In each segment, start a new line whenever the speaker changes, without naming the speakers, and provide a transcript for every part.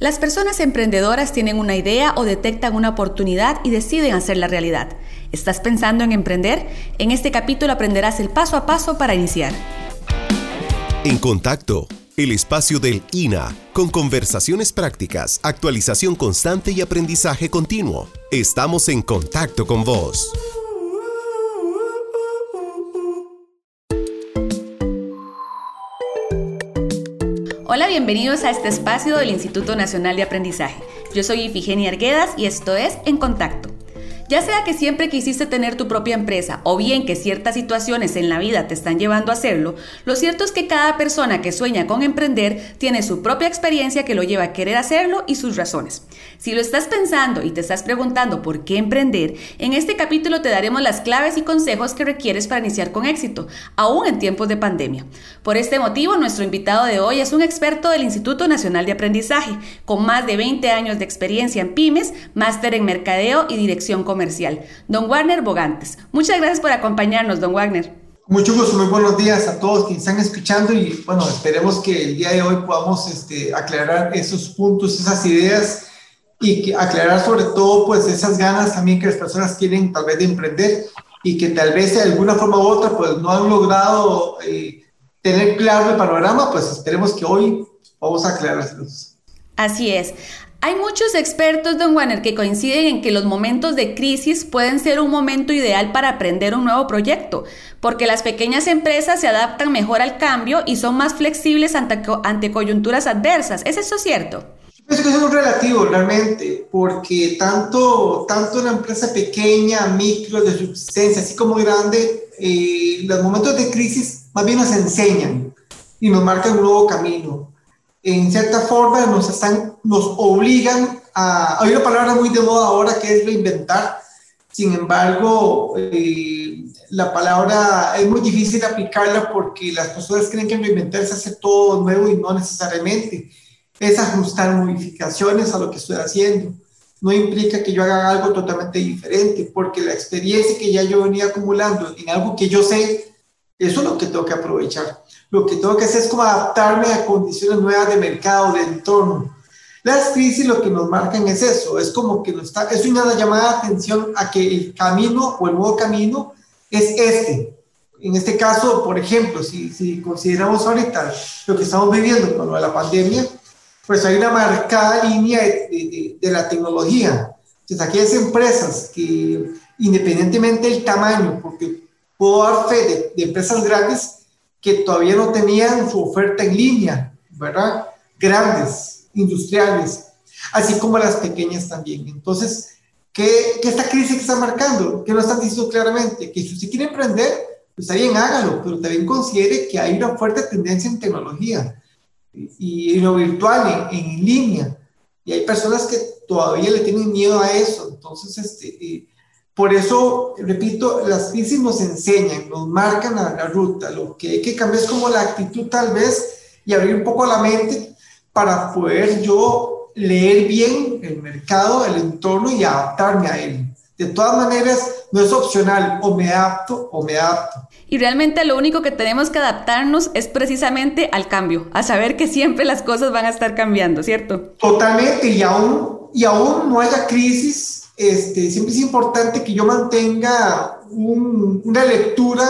Las personas emprendedoras tienen una idea o detectan una oportunidad y deciden hacerla realidad. ¿Estás pensando en emprender? En este capítulo aprenderás el paso a paso para iniciar.
En contacto, el espacio del INA, con conversaciones prácticas, actualización constante y aprendizaje continuo. Estamos en contacto con vos.
Hola, bienvenidos a este espacio del Instituto Nacional de Aprendizaje. Yo soy Ifigenia Arguedas y esto es En Contacto. Ya sea que siempre quisiste tener tu propia empresa o bien que ciertas situaciones en la vida te están llevando a hacerlo, lo cierto es que cada persona que sueña con emprender tiene su propia experiencia que lo lleva a querer hacerlo y sus razones. Si lo estás pensando y te estás preguntando por qué emprender, en este capítulo te daremos las claves y consejos que requieres para iniciar con éxito, aún en tiempos de pandemia. Por este motivo, nuestro invitado de hoy es un experto del Instituto Nacional de Aprendizaje, con más de 20 años de experiencia en pymes, máster en mercadeo y dirección comercial don Wagner Bogantes. Muchas gracias por acompañarnos, don Wagner.
Mucho gusto, muy buenos días a todos quienes están escuchando y bueno, esperemos que el día de hoy podamos este, aclarar esos puntos, esas ideas y que aclarar sobre todo pues esas ganas también que las personas tienen tal vez de emprender y que tal vez de alguna forma u otra pues no han logrado eh, tener claro el panorama, pues esperemos que hoy vamos a aclararlos.
Así es. Hay muchos expertos, don Warner, que coinciden en que los momentos de crisis pueden ser un momento ideal para aprender un nuevo proyecto, porque las pequeñas empresas se adaptan mejor al cambio y son más flexibles ante, coyunturas adversas. ¿Es eso cierto?
Pienso que es muy relativo realmente, porque tanto, tanto una empresa pequeña, micro, de subsistencia, así como grande, eh, los momentos de crisis más bien nos enseñan y nos marcan un nuevo camino en cierta forma nos, están, nos obligan a... Hay una palabra muy de moda ahora que es reinventar. Sin embargo, eh, la palabra es muy difícil aplicarla porque las personas creen que reinventar es hacer todo nuevo y no necesariamente. Es ajustar modificaciones a lo que estoy haciendo. No implica que yo haga algo totalmente diferente, porque la experiencia que ya yo venía acumulando en algo que yo sé, eso es lo que tengo que aprovechar lo que tengo que hacer es como adaptarme a condiciones nuevas de mercado, de entorno. Las crisis lo que nos marcan es eso, es como que nos está, es una llamada de atención a que el camino o el nuevo camino es este. En este caso, por ejemplo, si, si consideramos ahorita lo que estamos viviendo con lo de la pandemia, pues hay una marcada línea de, de, la tecnología. Entonces, aquellas empresas que, independientemente del tamaño, porque puedo dar fe de, de empresas grandes, que todavía no tenían su oferta en línea, ¿verdad? Grandes, industriales, así como las pequeñas también. Entonces, ¿qué, qué esta crisis está marcando? ¿Qué nos están diciendo claramente? Que si usted quiere emprender, pues está bien, hágalo, pero también considere que hay una fuerte tendencia en tecnología y en lo virtual, en, en línea. Y hay personas que todavía le tienen miedo a eso. Entonces, este, eh, por eso, repito, las crisis nos enseñan, nos marcan la, ruta. Lo que hay que cambiar es como la actitud tal vez y abrir un poco la mente para poder yo leer bien el mercado, el entorno y adaptarme a él. De todas maneras, no es opcional, o me adapto o me adapto.
Y realmente lo único que tenemos que adaptarnos es precisamente al cambio, a saber que siempre las cosas van a estar cambiando, ¿cierto?
Totalmente, y aún, y aún no haya crisis, este, siempre es importante que yo mantenga una lectura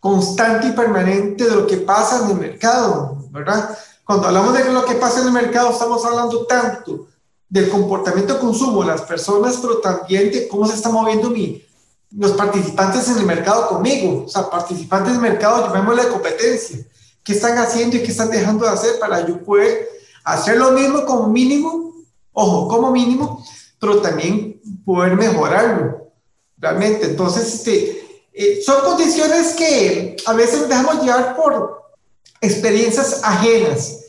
constante y permanente de lo que pasa en el mercado, ¿verdad? Cuando hablamos de lo que pasa en el mercado, estamos hablando tanto del comportamiento de consumo de las personas, pero también de cómo se está moviendo los participantes en el mercado conmigo, o sea, participantes del mercado, llamémosle competencia, qué están haciendo y qué están dejando de hacer para yo poder hacer lo mismo como mínimo, ojo, como mínimo, pero también poder mejorarlo, realmente. Entonces, este, eh, son condiciones que a veces dejamos llevar por experiencias ajenas,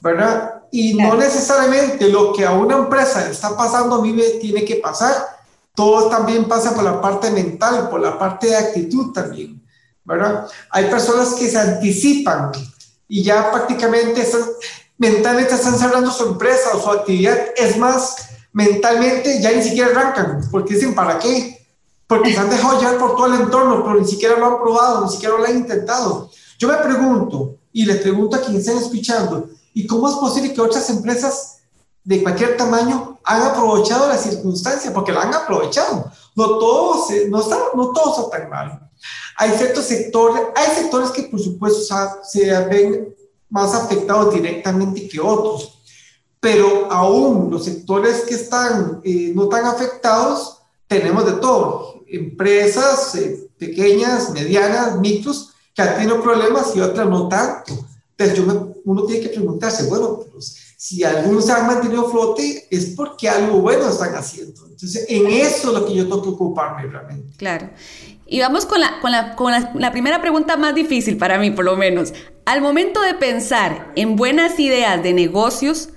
¿verdad? Y no necesariamente lo que a una empresa le está pasando a mí me tiene que pasar. Todo también pasa por la parte mental, por la parte de actitud también, ¿verdad? Hay personas que se anticipan y ya prácticamente están, mentalmente están cerrando su empresa o su actividad. Es más, mentalmente ya ni siquiera arrancan, porque dicen, ¿para qué? Porque se han dejado llevar por todo el entorno, pero ni siquiera lo han probado, ni siquiera lo han intentado. Yo me pregunto, y les pregunto a quienes están escuchando, ¿y cómo es posible que otras empresas de cualquier tamaño han aprovechado la circunstancia, porque la han aprovechado. No todo, no, está, no todo está tan mal. Hay ciertos sectores, hay sectores que por supuesto se ven más afectados directamente que otros, pero aún los sectores que están eh, no tan afectados, tenemos de todo. Empresas eh, pequeñas, medianas, micros, que han tenido problemas y otras no tanto. Entonces yo uno tiene que preguntarse, bueno, pues, si algunos se han mantenido flote es porque algo bueno están haciendo. Entonces en eso es lo que yo tengo que ocuparme realmente.
Claro. Y vamos con, la, con, la, con la, primera pregunta más difícil para mí, por lo menos. Al momento de pensar en buenas ideas de negocios,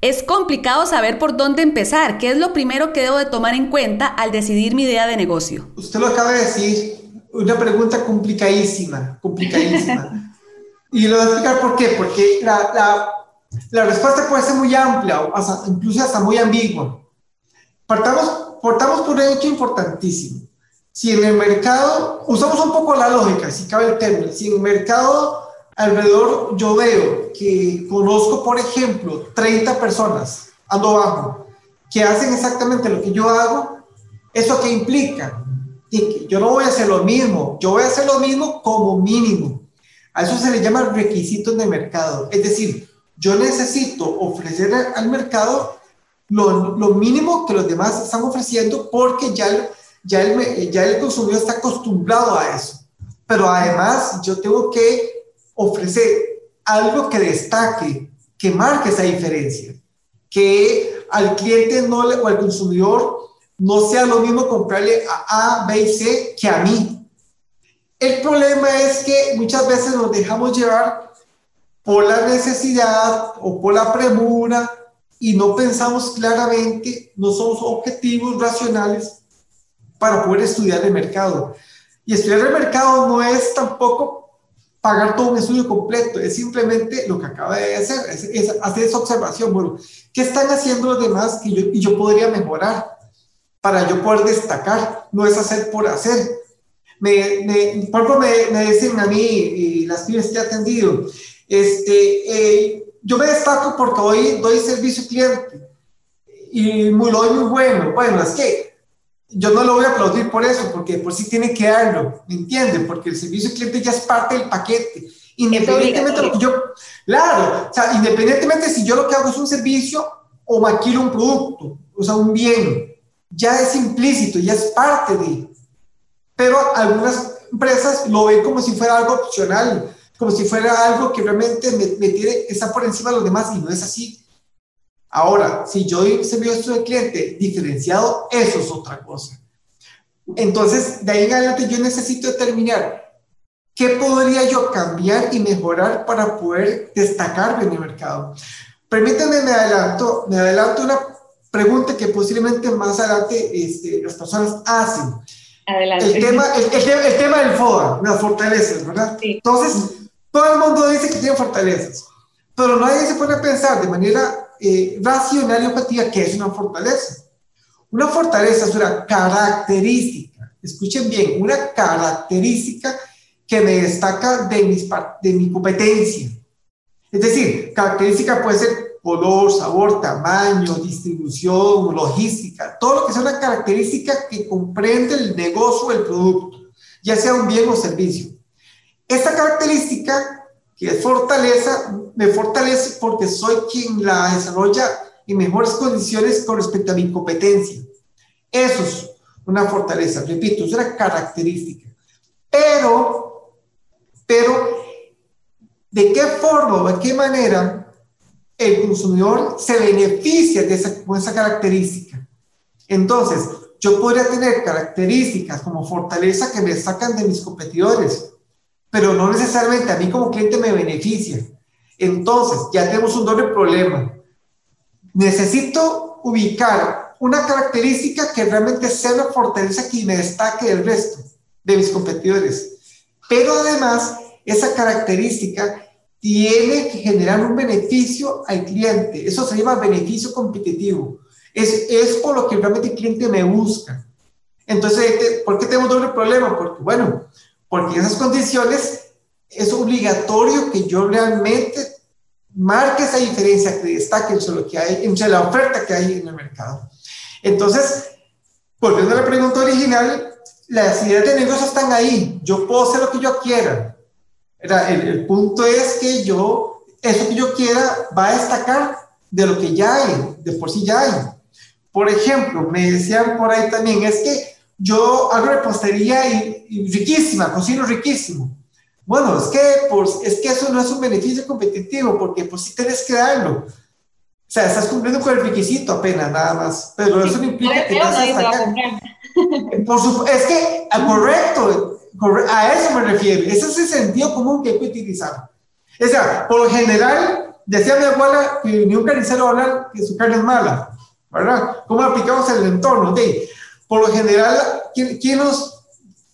es complicado saber por dónde empezar. ¿Qué es lo primero que debo de tomar en cuenta al decidir mi idea de negocio?
Usted lo acaba de decir, una pregunta complicadísima, complicadísima. y lo voy a explicar por qué. Porque la, la, la respuesta puede ser muy amplia, o hasta, incluso hasta muy ambigua. Partamos, partamos por un hecho importantísimo si en el mercado, usamos un poco la lógica, si cabe el término, si en el mercado alrededor yo veo que conozco, por ejemplo, 30 personas, ando bajo, que hacen exactamente lo que yo hago, ¿eso qué implica? Y que yo no voy a hacer lo mismo, yo voy a hacer lo mismo como mínimo. A eso se le llama requisitos de mercado. Es decir, yo necesito ofrecer al mercado lo, mínimo que los demás están ofreciendo porque ya el, consumidor está acostumbrado a eso. Pero además yo tengo que ofrecer algo que destaque, que marque esa diferencia, que al cliente o al consumidor no sea lo mismo comprarle a A, B y C que a mí. El problema es que muchas veces nos dejamos llevar por la necesidad o por la premura y no pensamos claramente, no somos objetivos racionales para poder estudiar el mercado. Y estudiar el mercado no es tampoco pagar todo un estudio completo, es simplemente lo que acaba de hacer, es, hacer esa observación, bueno, ¿qué están haciendo los demás que yo, y yo podría mejorar para yo poder destacar? No es hacer por hacer. Me, me, por ejemplo, me, me dicen a mí, y las pymes que he atendido, este, eh, yo me destaco porque hoy doy servicio cliente y lo doy muy bueno. Bueno, es que yo no lo voy a aplaudir por eso, porque por sí tiene que darlo, ¿me entienden? Porque el servicio cliente ya es parte del paquete. Independientemente de lo que yo, claro, o sea, independientemente si yo lo que hago es un servicio o maquilo un producto, o sea, un bien, ya es implícito, ya es parte de. Pero algunas empresas lo ven como si fuera algo opcional, como si fuera algo que realmente me, me tiene, está por encima de los demás y no es así. Ahora, si yo doy servicio al cliente diferenciado, eso es otra cosa. Entonces, de ahí en adelante yo necesito determinar qué podría yo cambiar y mejorar para poder destacarme en el mercado. Permítanme, me adelanto, me adelanto una pregunta que posiblemente más adelante este, las personas hacen. Adelante. El tema, el, el, tema del FODA, las fortalezas, ¿verdad? Entonces, todo el mundo dice que tiene fortalezas, pero nadie se pone a pensar de manera eh, racional y objetiva que es una fortaleza. Una fortaleza es una característica, escuchen bien, una característica que me destaca de, mis, de mi competencia. Es decir, característica puede ser color, sabor, tamaño, distribución, logística, todo lo que sea una característica que comprende el negocio el producto, ya sea un bien o servicio. Esta característica que es fortaleza, me fortalece porque soy quien la desarrolla en mejores condiciones con respecto a mi competencia. Eso es una fortaleza, repito, es una característica. Pero, pero, ¿de qué forma o de qué manera el consumidor se beneficia de esa, característica? Entonces, yo podría tener características como fortaleza que me sacan de mis competidores, pero no necesariamente a mí como cliente me beneficia. Entonces, ya tenemos un doble problema. Necesito ubicar una característica que realmente sea una fortaleza que me destaque del resto de mis competidores. Pero además, esa característica tiene que generar un beneficio al cliente. Eso se llama beneficio competitivo. Es, es por lo que realmente el cliente me busca. Entonces, ¿por qué tenemos doble problema? Porque, bueno, porque en esas condiciones es obligatorio que yo realmente marque esa diferencia, que destaque entre, lo que hay, entre la oferta que hay en el mercado. Entonces, volviendo a la pregunta original, las ideas de negocio están ahí. Yo puedo hacer lo que yo quiera. El, el, punto es que yo, eso que yo quiera va a destacar de lo que ya hay, de por sí ya hay. Por ejemplo, me decían por ahí también, es que yo hago repostería y, riquísima, cocino riquísimo. Bueno, es que, pues, es que eso no es un beneficio competitivo, porque pues sí tienes que darlo. O sea, estás cumpliendo con el requisito apenas, nada más. Pero eso no implica que vas a sacar. Por supuesto, es que, ah, correcto, a eso me refiero. Ese es el sentido común que hay que utilizar. O sea, por lo general, decía mi abuela que ni un carnicero habla que su carne es mala, ¿verdad? ¿Cómo aplicamos el entorno? De, por lo general, ¿quién, nos,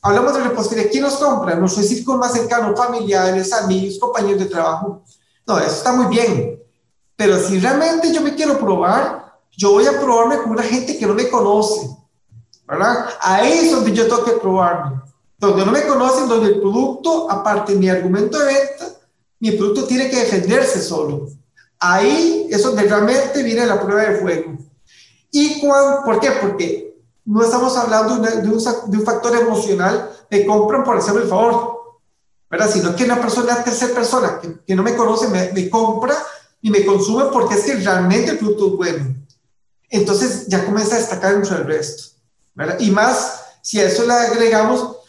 hablamos de repostería, ¿quién nos compra? Nuestro círculo más cercano, familiares, amigos, compañeros de trabajo. No, eso está muy bien. Pero si realmente yo me quiero probar, yo voy a probarme con una gente que no me conoce, ¿verdad? Ahí es donde yo tengo que probarme. Donde no me conocen, donde el producto, aparte de mi argumento de venta, mi producto tiene que defenderse solo. Ahí es donde realmente viene la prueba de fuego. ¿Y cuál, por qué? Porque no estamos hablando de, un, de, un, factor emocional me compran por hacerme el favor, ¿verdad? Sino que una persona, tercera persona que, que no me conoce, me, me, compra y me consume porque es que realmente el producto es bueno. Entonces ya comienza a destacar entre el resto, ¿verdad? Y más, si a eso le agregamos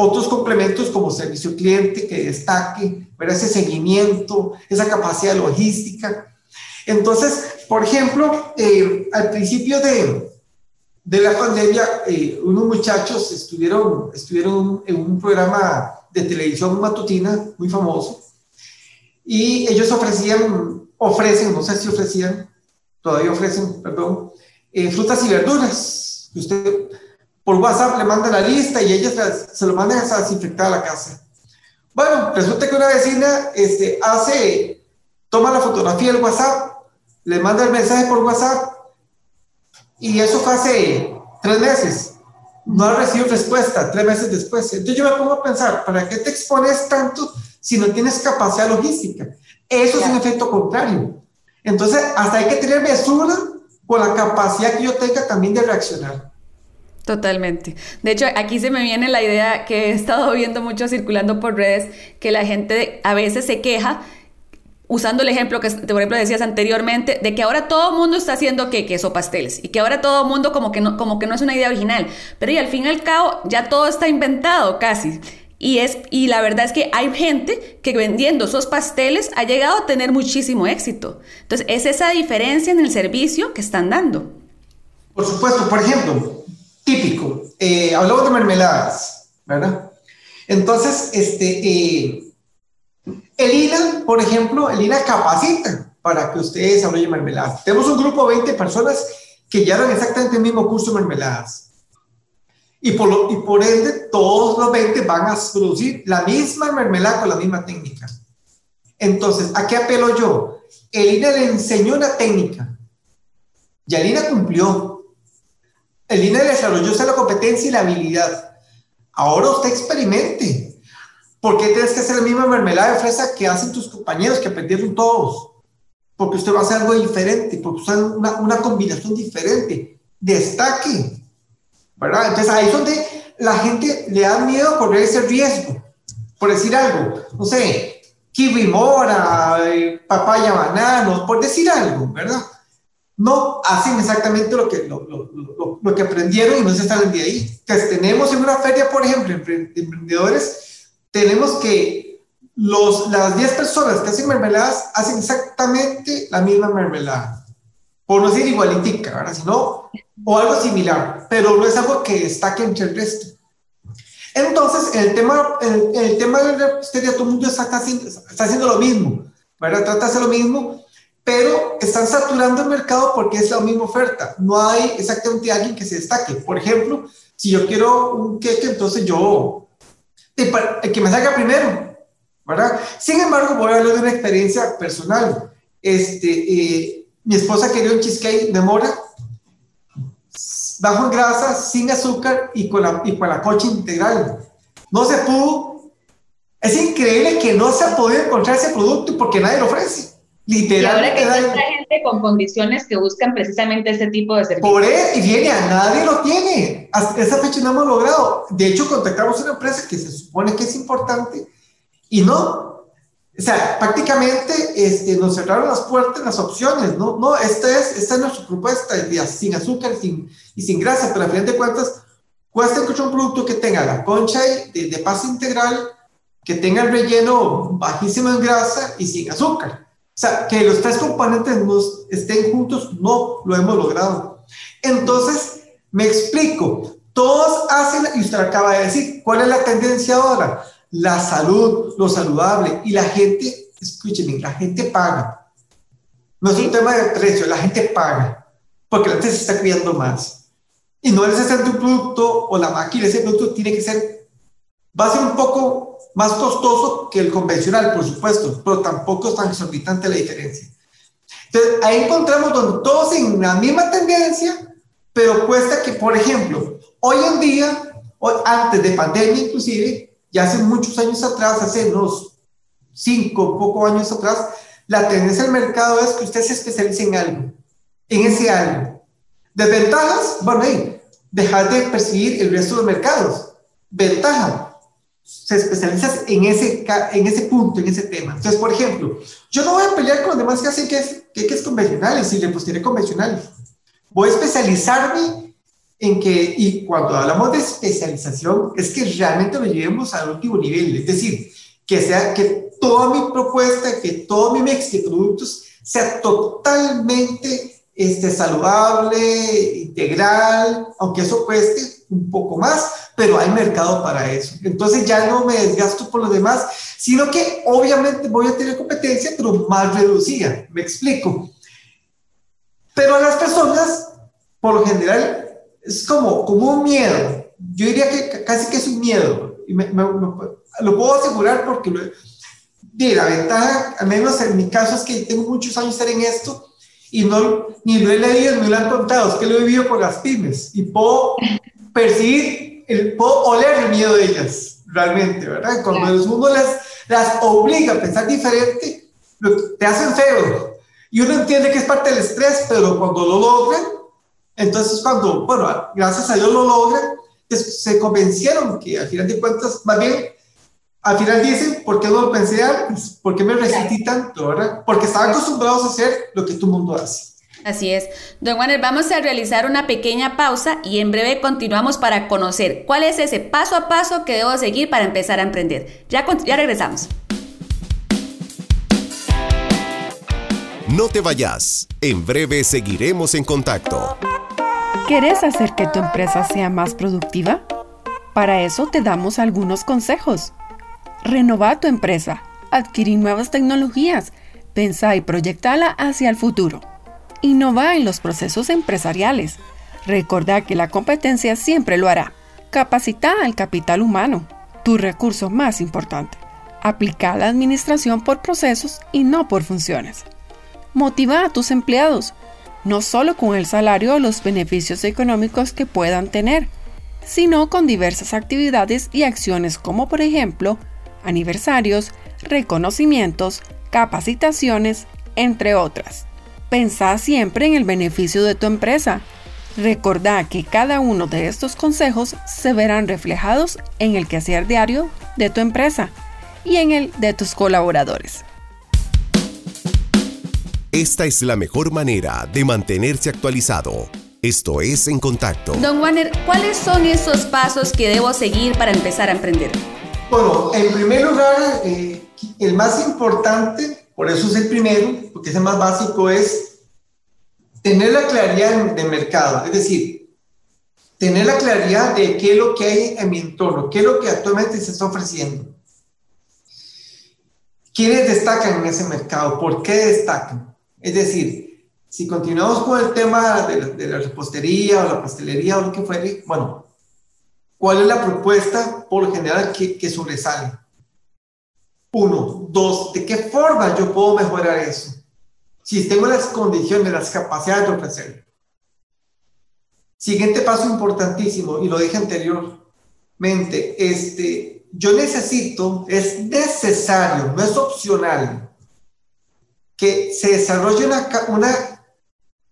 otros complementos como servicio cliente que destaque, ¿verdad? ese seguimiento, esa capacidad logística. Entonces, por ejemplo, eh, al principio de, de la pandemia, eh, unos muchachos estuvieron, estuvieron en un programa de televisión matutina muy famoso y ellos ofrecían, ofrecen, no sé si ofrecían, todavía ofrecen, perdón, eh, frutas y verduras. Usted por WhatsApp le manda la lista y ellas se lo mandan a desinfectar a la casa. Bueno, resulta que una vecina este, hace, toma la fotografía del WhatsApp, le manda el mensaje por WhatsApp y eso fue hace tres meses. No ha recibido respuesta tres meses después. Entonces yo me pongo a pensar, ¿para qué te expones tanto si no tienes capacidad logística? Eso es un efecto contrario. Entonces, hasta hay que tener mesura con la capacidad que yo tenga también de reaccionar.
Totalmente. De hecho, aquí se me viene la idea que he estado viendo mucho circulando por redes, que la gente a veces se queja, usando el ejemplo que, por ejemplo, decías anteriormente, de que ahora todo el mundo está haciendo que queso pasteles y que ahora todo el mundo como que, no, como que no es una idea original. Pero y al fin y al cabo ya todo está inventado casi. Y, es, y la verdad es que hay gente que vendiendo esos pasteles ha llegado a tener muchísimo éxito. Entonces, es esa diferencia en el servicio que están dando.
Por supuesto, por ejemplo, típico. Eh, hablamos de mermeladas, ¿verdad? Entonces, este, eh, el INA, por ejemplo, el INA capacita para que ustedes desarrollen mermeladas. Tenemos un grupo de 20 personas que llevan exactamente el mismo curso de mermeladas. Y por, lo, y por ende, todos los 20 van a producir la misma mermelada con la misma técnica. Entonces, ¿a qué apelo yo? El INA le enseñó una técnica. Y el INA cumplió. El INE desarrolló la competencia y la habilidad. Ahora usted experimente. ¿Por qué tienes que hacer la misma mermelada de fresa que hacen tus compañeros que aprendieron todos? Porque usted va a hacer algo diferente, porque usted una, una combinación diferente. Destaque. ¿Verdad? Entonces ahí es donde la gente le da miedo correr ese riesgo. Por decir algo, no sé, kiwi mora, eh, papaya banano, por decir algo, ¿verdad? No hacen exactamente lo que, lo, lo, lo, que aprendieron y no se salen de ahí. Entonces, tenemos en una feria, por ejemplo, emprendedores, tenemos que los, las 10 personas que hacen mermeladas hacen exactamente la misma mermelada. Por no decir igualitica, ¿verdad? Sino, o algo similar, pero no es algo que destaque entre el resto. Entonces, el tema, el, el tema del repostería, todo el mundo está, haciendo, está haciendo lo mismo, ¿verdad? Trata de hacer lo mismo, pero están saturando el mercado porque es la misma oferta. No hay exactamente alguien que se destaque. Por ejemplo, si yo quiero un queque, entonces yo, el que me salga primero, ¿verdad? Sin embargo, voy a hablar de una experiencia personal. Este, eh, mi esposa quería un cheesecake de mora, bajo en grasa, sin azúcar y con la, y con la coche integral. No se pudo. Es increíble que no se ha podido encontrar ese producto porque nadie lo ofrece.
Literalmente. Y ahora que hay gente con condiciones que buscan precisamente este tipo de servicios.
Por eso, y viene, a nadie lo tiene. Hasta esa fecha no hemos logrado. De hecho, contactamos a una empresa que se supone que es importante y no. O sea, prácticamente este, nos cerraron las puertas las opciones, ¿no? No, esta es, esta es nuestra propuesta, sin azúcar sin, y sin grasa, pero a fin de cuentas, cuesta encontrar un producto que tenga la concha de, de pasta integral, que tenga el relleno bajísimo en grasa y sin azúcar. O sea, que los tres componentes nos estén juntos, no lo hemos logrado. Entonces, me explico, todos hacen, y usted acaba de decir, ¿cuál es la tendencia ahora? La salud, lo saludable, y la gente, escúcheme, la gente paga. No es un tema de precio, la gente paga, porque la gente se está cuidando más. Y no necesariamente un producto o la máquina, ese producto tiene que ser, va a ser un poco más costoso que el convencional, por supuesto, pero tampoco es tan exorbitante la diferencia. Entonces, ahí encontramos donde todos en la misma tendencia, pero cuesta que, por ejemplo, hoy en día, antes de pandemia inclusive, ya hace muchos años atrás, hace unos cinco, pocos años atrás, la tendencia del mercado es que usted se especialice en algo, en ese algo. Desventajas, bueno, ahí, dejar de percibir el resto de mercados. Ventaja, se especializas en ese, en ese punto, en ese tema. Entonces, por ejemplo, yo no voy a pelear con los demás que hacen que es, que, es convencionales y repostería convencional. Voy a especializarme en que, y cuando hablamos de especialización, es que realmente lo llevemos al último nivel, es decir, que sea que toda mi propuesta, que todo mi mix de productos sea totalmente este, saludable, integral, aunque eso cueste un poco más, pero hay mercado para eso. Entonces ya no me desgasto por los demás, sino que obviamente voy a tener competencia, pero más reducida. Me explico. Pero a las personas, por lo general, es como, como un miedo. Yo diría que casi que es un miedo. Y me, lo puedo asegurar porque la ventaja, al menos en mi caso, es que tengo muchos años en esto y no, ni lo he leído ni lo han contado, es que lo he vivido con las pymes y puedo percibir el, puedo oler el miedo de ellas, realmente, ¿verdad? Cuando el mundo las, las obliga a pensar diferente, te hacen feo. Y uno entiende que es parte del estrés, pero cuando lo logran, entonces cuando, bueno, gracias a Dios lo logran, se convencieron que al final de cuentas, más bien, al final dicen, ¿por qué no lo pensé antes? ¿Por qué me resistí tanto, verdad? Porque estaban acostumbrados a hacer lo que el mundo hace.
Así es. Don Warner, vamos a realizar una pequeña pausa y en breve continuamos para conocer cuál es ese paso a paso que debo seguir para empezar a emprender. Ya, ya regresamos.
No te vayas. En breve seguiremos en contacto.
¿Quieres hacer que tu empresa sea más productiva? Para eso te damos algunos consejos. Renova tu empresa, adquirir nuevas tecnologías, pensa y proyectala hacia el futuro Innova en los procesos empresariales. Recordá que la competencia siempre lo hará. Capacita al capital humano, tu recurso más importante. Aplica la administración por procesos y no por funciones. Motiva a tus empleados, no solo con el salario o los beneficios económicos que puedan tener, sino con diversas actividades y acciones como por ejemplo aniversarios, reconocimientos, capacitaciones, entre otras. Pensá siempre en el beneficio de tu empresa. Recordá que cada uno de estos consejos se verán reflejados en el quehacer diario de tu empresa y en el de tus colaboradores.
Esta es la mejor manera de mantenerse actualizado. Esto es En Contacto.
Don Warner, ¿cuáles son esos pasos que debo seguir para empezar a emprender?
Bueno, en primer lugar, eh, el más importante por eso es el primero, porque es el más básico, es tener la claridad de mercado, es decir, tener la claridad de qué es lo que hay en mi entorno, qué es lo que actualmente se está ofreciendo. ¿Quiénes destacan en ese mercado? ¿Por qué destacan? Es decir, si continuamos con el tema de la, repostería o la pastelería o lo que fuere, bueno, ¿cuál es la propuesta por general que, que sobresale? Uno. Dos, ¿de qué forma yo puedo mejorar eso? Si tengo las condiciones, las capacidades de ofrecerlo. Siguiente paso importantísimo, y lo dije anteriormente, este, yo necesito, es necesario, no es opcional, que se desarrolle una, una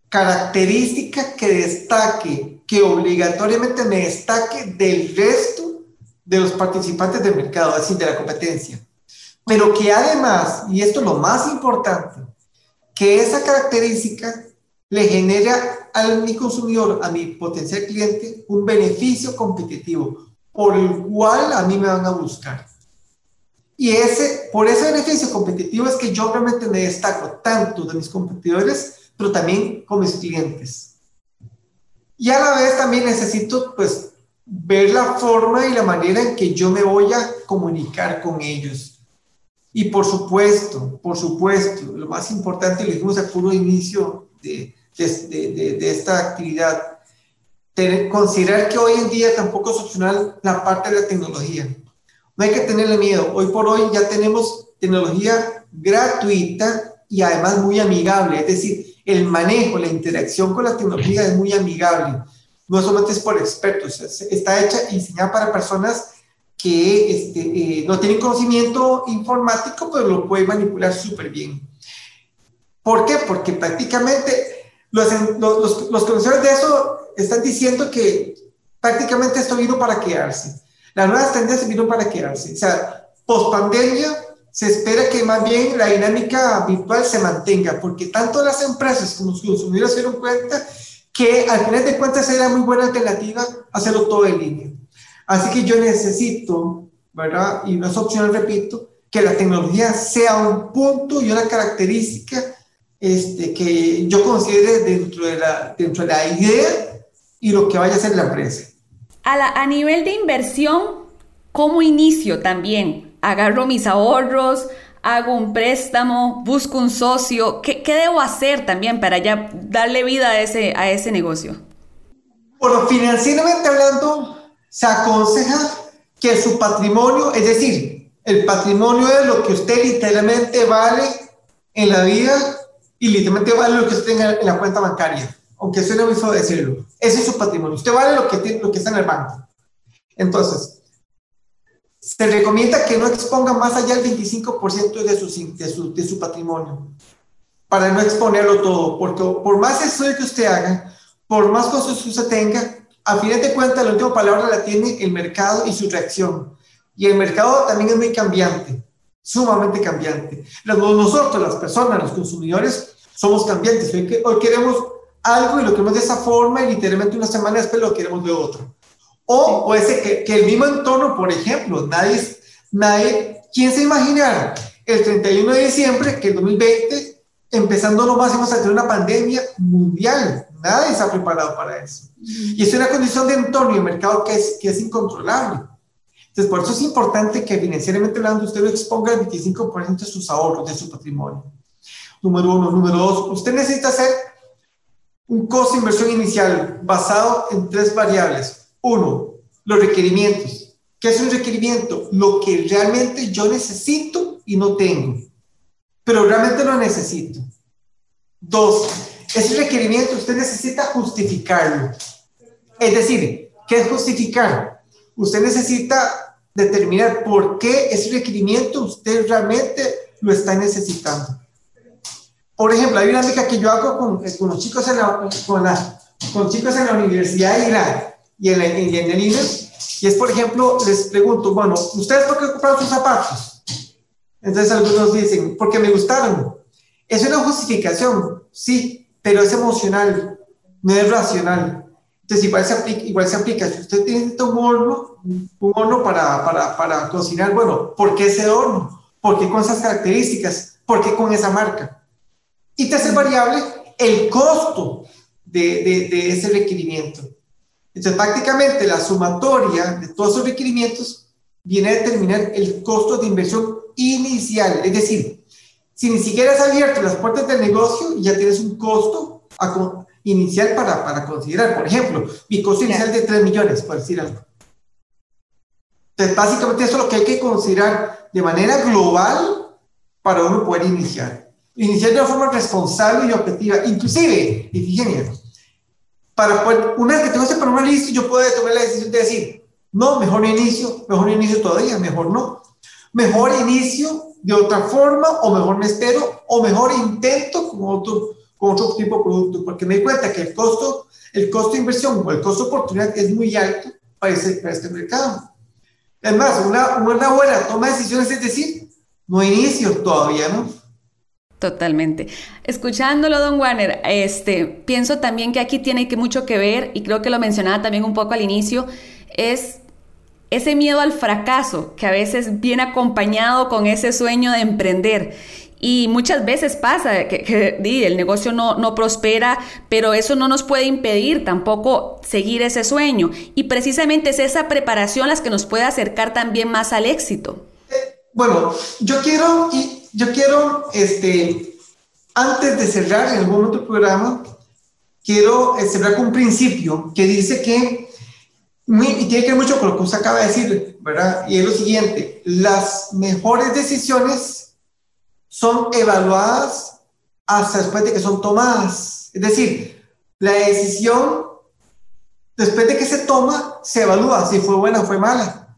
característica que destaque, que obligatoriamente me destaque del resto de los participantes del mercado, así de la competencia. Pero que además, y esto es lo más importante, que esa característica le genera a mi consumidor, a mi potencial cliente, un beneficio competitivo por el cual a mí me van a buscar. Y ese, por ese beneficio competitivo es que yo realmente me destaco tanto de mis competidores, pero también con mis clientes. Y a la vez también necesito, pues, ver la forma y la manera en que yo me voy a comunicar con ellos. Y por supuesto, por supuesto, lo más importante, lo dijimos al puro inicio de, de, de, esta actividad, considerar que hoy en día tampoco es opcional la parte de la tecnología. No hay que tenerle miedo. Hoy por hoy ya tenemos tecnología gratuita y además muy amigable. Es decir, el manejo, la interacción con la tecnología es muy amigable. No solamente es por expertos, está hecha y diseñada para personas que este, eh, no tienen conocimiento informático, pero lo pueden manipular súper bien. ¿Por qué? Porque prácticamente los, los, los, conocedores de eso están diciendo que prácticamente esto vino para quedarse. Las nuevas tendencias vino para quedarse. O sea, post pandemia se espera que más bien la dinámica virtual se mantenga, porque tanto las empresas como los consumidores se dieron cuenta que al final de cuentas era muy buena alternativa hacerlo todo en línea. Así que yo necesito, ¿verdad? Y no es opcional, repito, que la tecnología sea un punto y una característica este, que yo considere dentro de, la, dentro de la idea y lo que vaya a ser la empresa.
A, a nivel de inversión, ¿cómo inicio también? ¿Agarro mis ahorros? hago un préstamo, busco un socio, ¿qué, ¿qué, debo hacer también para ya darle vida a ese, a ese negocio?
Bueno, financieramente hablando, se aconseja que su patrimonio, es decir, el patrimonio es lo que usted literalmente vale en la vida y literalmente vale lo que usted tenga en la cuenta bancaria, aunque suene muy feo decirlo. Ese es su patrimonio. Usted vale lo que, tiene, lo que está en el banco. Entonces, se recomienda que no exponga más allá del 25% de su, patrimonio, para no exponerlo todo, porque por más estudio que usted haga, por más cosas que usted tenga, a fin de cuentas la última palabra la tiene el mercado y su reacción. Y el mercado también es muy cambiante sumamente cambiante. Nosotros, las personas, los consumidores, somos cambiantes. Hoy, hoy queremos algo y lo queremos de esa forma y literalmente una semana después lo queremos de otro. O puede ser que, que, el mismo entorno, por ejemplo, nadie, nadie, ¿quién se imaginara el 31 de diciembre que el 2020, empezando nomás, íbamos a tener una pandemia mundial? Nadie está preparado para eso. Y es una condición de entorno y de mercado que es, que es incontrolable. Entonces, por eso es importante que financieramente hablando usted exponga el 25% de sus ahorros, de su patrimonio. Número uno. Número dos, usted necesita hacer un costo de inversión inicial basado en tres variables. Uno, los requerimientos. ¿Qué es un requerimiento? Lo que realmente yo necesito y no tengo, pero realmente lo necesito. Dos, ese requerimiento usted necesita justificarlo. Es decir, ¿qué es justificar? Usted necesita determinar por qué ese requerimiento usted realmente lo está necesitando. Por ejemplo, hay una dinámica que yo hago con, eh, con los chicos en la, con, la, con chicos en la universidad y, la, y, en, en, el INE, y es, por ejemplo, les pregunto, bueno, ¿ustedes por qué compraron sus zapatos? Entonces algunos dicen, porque me gustaron. Es una justificación, sí, pero es emocional, no es racional. Entonces, igual se aplica, igual se aplica. si usted tiene un horno, un horno para, para, para cocinar, bueno, ¿por qué ese horno? ¿Por qué con esas características? ¿Por qué con esa marca? Y tercer variable, el costo de, de, de ese requerimiento. Entonces, prácticamente la sumatoria de todos esos requerimientos viene a determinar el costo de inversión inicial. Es decir, si ni siquiera has abierto las puertas del negocio, ya tienes un costo a, inicial para, para considerar. Por ejemplo, mi costo inicial de 3 millones, por decir algo. Entonces, básicamente eso es lo que hay que considerar de manera global para uno poder iniciar. Iniciar de una forma responsable y objetiva, inclusive, y fíjense, para poder, una vez que tengo ese programa listo, yo puedo tomar la decisión de decir, no, mejor no inicio, mejor no inicio todavía, mejor no. Mejor inicio de otra forma, o mejor me espero, o mejor intento con otro, con otro tipo de producto, porque me di cuenta que el costo, el costo de inversión o el costo de oportunidad es muy alto para, para este mercado. Es más, una, una buena toma de decisiones es decir, no inicio todavía, ¿no?
Totalmente. Escuchándolo, don Warner, este, pienso también que aquí tiene que mucho que ver, y creo que lo mencionaba también un poco al inicio, es ese miedo al fracaso que a veces viene acompañado con ese sueño de emprender. Y muchas veces pasa que, el negocio no, no, prospera, pero eso no nos puede impedir tampoco seguir ese sueño. Y precisamente es esa preparación las que nos puede acercar también más al éxito.
Bueno, yo quiero, yo quiero, este, antes de cerrar en algún otro programa, quiero eh, cerrar con un principio que dice que, y tiene que ver mucho con lo que usted acaba de decir, ¿verdad? Y es lo siguiente, las mejores decisiones son evaluadas hasta después de que son tomadas. Es decir, la decisión, después de que se toma, se evalúa si fue buena o fue mala.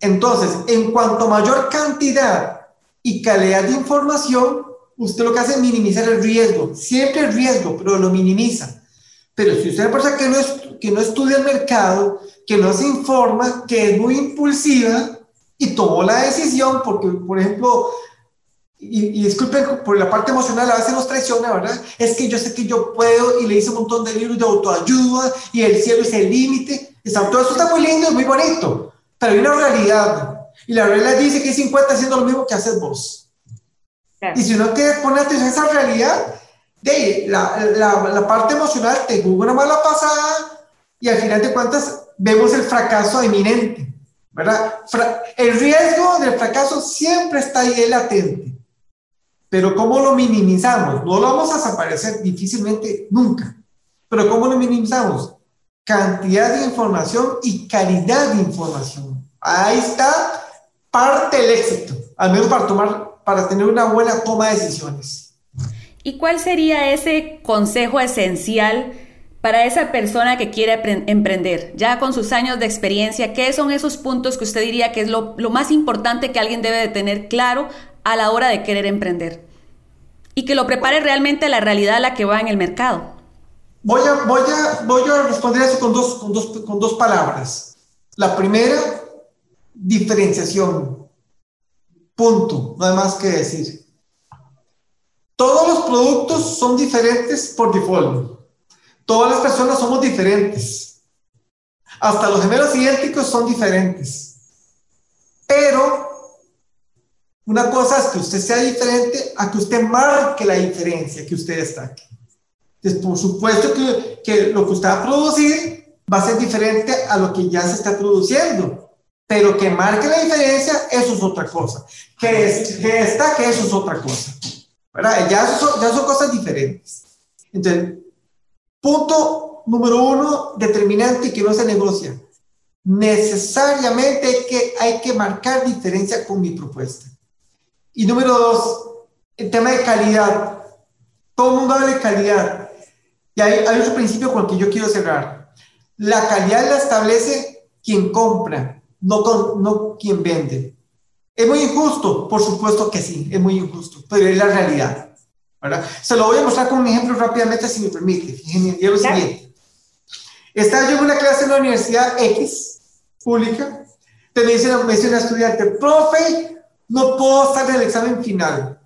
Entonces, en cuanto mayor cantidad y calidad de información, usted lo que hace es minimizar el riesgo. Siempre el riesgo, pero lo minimiza. Pero si usted es una persona que no, que no estudia el mercado, que no se informa, que es muy impulsiva y tomó la decisión, porque, por ejemplo, y, disculpen por la parte emocional, a veces nos traiciona, ¿verdad? Es que yo sé que yo puedo y le hice un montón de libros de autoayuda y el cielo es el límite. Todo eso está muy lindo, muy bonito, pero hay una realidad. Y la realidad dice que hay 50 haciendo lo mismo que haces vos. Y si uno quiere poner atención a esa realidad, de la, la, la, parte emocional te jugó una mala pasada y al final de cuentas vemos el fracaso inminente, ¿verdad? el riesgo del fracaso siempre está ahí latente. Pero ¿cómo lo minimizamos? No lo vamos a desaparecer difícilmente nunca. Pero ¿cómo lo minimizamos? Cantidad de información y calidad de información. Ahí está parte del éxito, al menos para tomar, para tener una buena toma de decisiones.
¿Y cuál sería ese consejo esencial para esa persona que quiere emprender? Ya con sus años de experiencia, ¿qué son esos puntos que usted diría que es lo, más importante que alguien debe de tener claro a la hora de querer emprender y que lo prepare realmente a la realidad a la que va en el mercado.
Voy a, voy a, voy a responder eso con dos, con, dos, con dos palabras. La primera, diferenciación. Punto. No hay más que decir. Todos los productos son diferentes por default. Todas las personas somos diferentes. Hasta los gemelos idénticos son diferentes. Pero una cosa es que usted sea diferente a que usted marque la diferencia que usted está. Entonces, por supuesto que, que lo que usted va a producir va a ser diferente a lo que ya se está produciendo, pero que marque la diferencia, eso es otra cosa. Que, es, que que eso es otra cosa. ¿verdad? Ya, son, ya son cosas diferentes. Entonces, punto número uno, determinante que no se negocia. Necesariamente hay que, hay que marcar diferencia con mi propuesta. Y número dos, el tema de calidad. Todo el mundo habla de calidad. Y hay, hay otro principio con el que yo quiero cerrar. La calidad la establece quien compra, no, con, no quien vende. ¿Es muy injusto? Por supuesto que sí, es muy injusto, pero es la realidad. ¿Verdad? Se lo voy a mostrar con un ejemplo rápidamente, si me permite. Fíjense, lo siguiente. Estaba yo en una clase en la Universidad X, pública, te me dice, me dice una estudiante, profe, no puedo estar en el examen final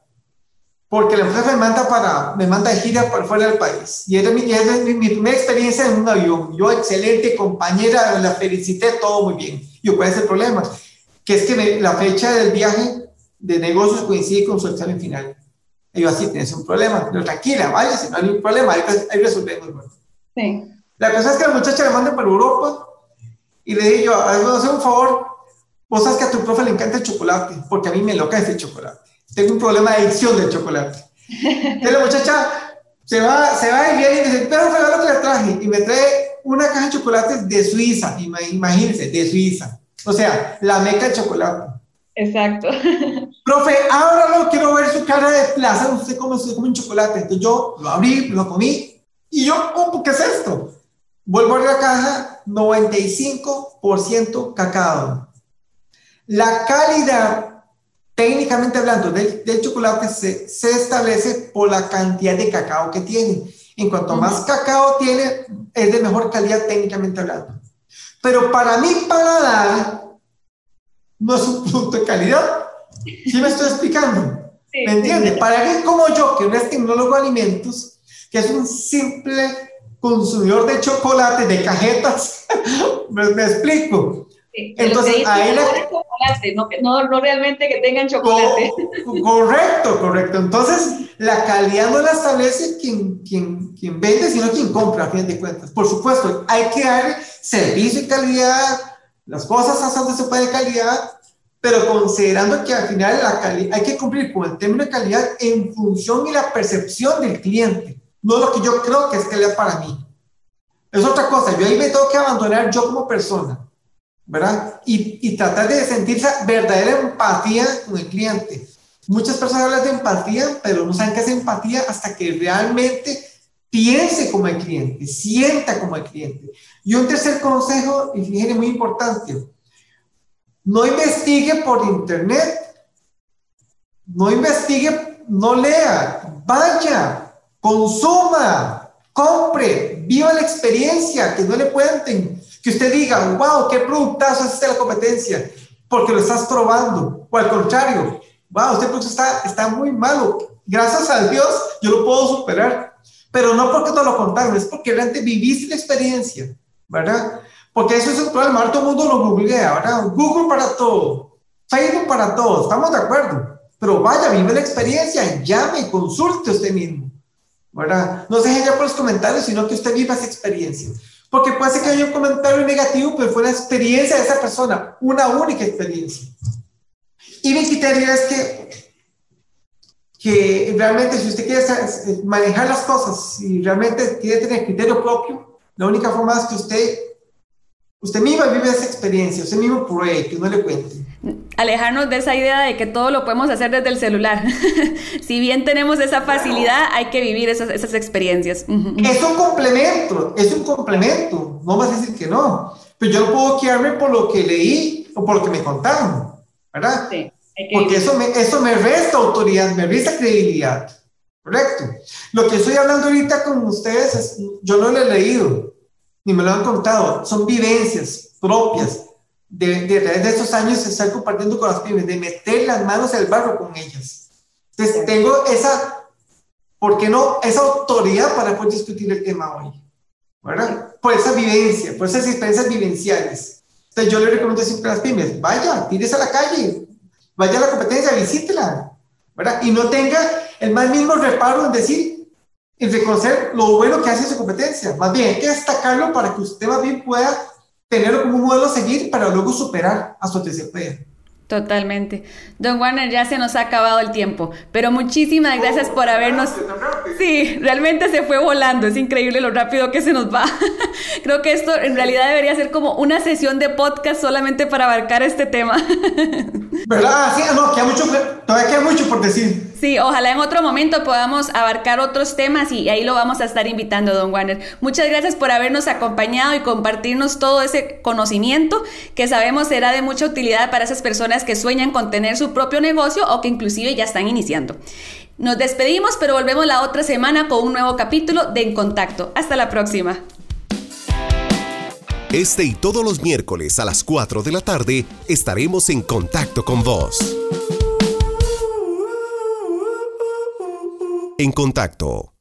porque la empresa me manda para me manda de gira para fuera del país y era mi, mi, primera experiencia en un avión yo excelente compañera la felicité todo muy bien y cuál es el problema que es que la fecha del viaje de negocios coincide con su examen final y yo así tienes un problema pero tranquila vaya si no hay ningún problema ahí, ahí resolvemos sí. la cosa es que la muchacha le manda para Europa y le digo hacer un favor Vos sabes que a tu profe le encanta el chocolate, porque a mí me loca ese chocolate. Tengo un problema de adicción del chocolate. Entonces la muchacha se va, se va y viene y me dice, pero regalo que le traje. Y me trae una caja de chocolates de Suiza, imagínense, de Suiza. O sea, la meca de chocolate.
Exacto.
Profe, ahora lo quiero ver su cara de plaza, usted come, usted come un chocolate. Entonces yo lo abrí, lo comí, y yo, ¿cómo? ¿Qué es esto? Vuelvo a la caja, 95% cacao. La calidad técnicamente hablando del, chocolate se, se, establece por la cantidad de cacao que tiene. En cuanto más cacao tiene, es de mejor calidad técnicamente hablando. Pero para mí, para dar, no es un producto de calidad. ¿Sí me estoy explicando? ¿Me entiende? Para alguien como yo, que no es tecnólogo de alimentos, que es un simple consumidor de chocolate, de cajetas, me, explico.
Entonces, ahí la... chocolate, no, no, no, realmente que tengan chocolate.
correcto, correcto. Entonces, la calidad no la establece quien, quien, quien vende, sino quien compra, a fin de cuentas. Por supuesto, hay que dar servicio y calidad, las cosas hacen se puede calidad, pero considerando que al final la hay que cumplir con el término de calidad en función y la percepción del cliente, no lo que yo creo que es calidad para mí. Es otra cosa, yo ahí me tengo que abandonar yo como persona, ¿verdad? Y, y tratar de sentir esa verdadera empatía con el cliente. Muchas personas hablan de empatía, pero no saben qué es empatía hasta que realmente piense como el cliente, sienta como el cliente. Y un tercer consejo, y fíjense, muy importante, no investigue por internet. No investigue, no lea. Vaya, consuma, compre, viva la experiencia, que no le cuenten. Que usted diga, wow, qué productazo es este la competencia, porque lo estás probando. O al contrario, wow, este producto está, está muy malo. Gracias a Dios, yo lo puedo superar. Pero no porque te lo contaron, es porque realmente viviste la experiencia, ¿verdad? Porque eso es un problema, ahora todo el mundo lo googlea, ¿verdad? Google para todo, Facebook para todo, estamos de acuerdo. Pero vaya, vive la experiencia, llame, consulte usted mismo, ¿verdad? No se deje ya por los comentarios, sino que usted viva esa experiencia. Porque puede ser que haya un comentario negativo, pero fue la experiencia de esa persona, una única experiencia. Y mi criterio es que, que realmente si usted quiere manejar las cosas y realmente quiere tener criterio propio, la única forma es que usted Usted mismo vive esa experiencia, usted mismo pruebe, que no le cuente.
Alejarnos de esa idea de que todo lo podemos hacer desde el celular. si bien tenemos esa facilidad, hay que vivir esas, esas experiencias.
Es un complemento, es un complemento. No vas a decir que no. Pero yo no puedo quedarme por lo que leí o por lo que me contaron, ¿verdad? Sí. Porque eso me, eso me resta autoridad, me resta credibilidad. Correcto. Lo que estoy hablando ahorita con ustedes, es, yo no lo he leído ni me lo han contado, son vivencias propias de, de, de estos años de estar compartiendo con las pymes, de meter las manos el barro con ellas. Entonces, tengo esa, ¿por qué no? Esa autoridad para poder discutir el tema hoy, ¿verdad? Por esa vivencia, por esas experiencias vivenciales. Entonces, yo le recomiendo siempre a las pymes, vaya, tírese a la calle, vaya a la competencia, visítela, ¿verdad? Y no tenga el más mismo reparo en decir, y reconocer lo bueno que hace su competencia. Más bien, hay que destacarlo para que usted más bien pueda tenerlo como un modelo a seguir para luego superar a su TCP.
Totalmente. Don Warner, ya se nos ha acabado el tiempo, pero muchísimas gracias por habernos... Sí, realmente se fue volando, es increíble lo rápido que se nos va. Creo que esto en realidad debería ser como una sesión de podcast solamente para abarcar este tema.
¿Verdad? Sí, no, queda mucho, todavía queda mucho por decir.
Sí, ojalá en otro momento podamos abarcar otros temas y ahí lo vamos a estar invitando, don Warner. Muchas gracias por habernos acompañado y compartirnos todo ese conocimiento que sabemos será de mucha utilidad para esas personas que sueñan con tener su propio negocio o que inclusive ya están iniciando. Nos despedimos, pero volvemos la otra semana con un nuevo capítulo de En Contacto. Hasta la próxima.
Este y todos los miércoles a las 4 de la tarde estaremos en contacto con vos. En contacto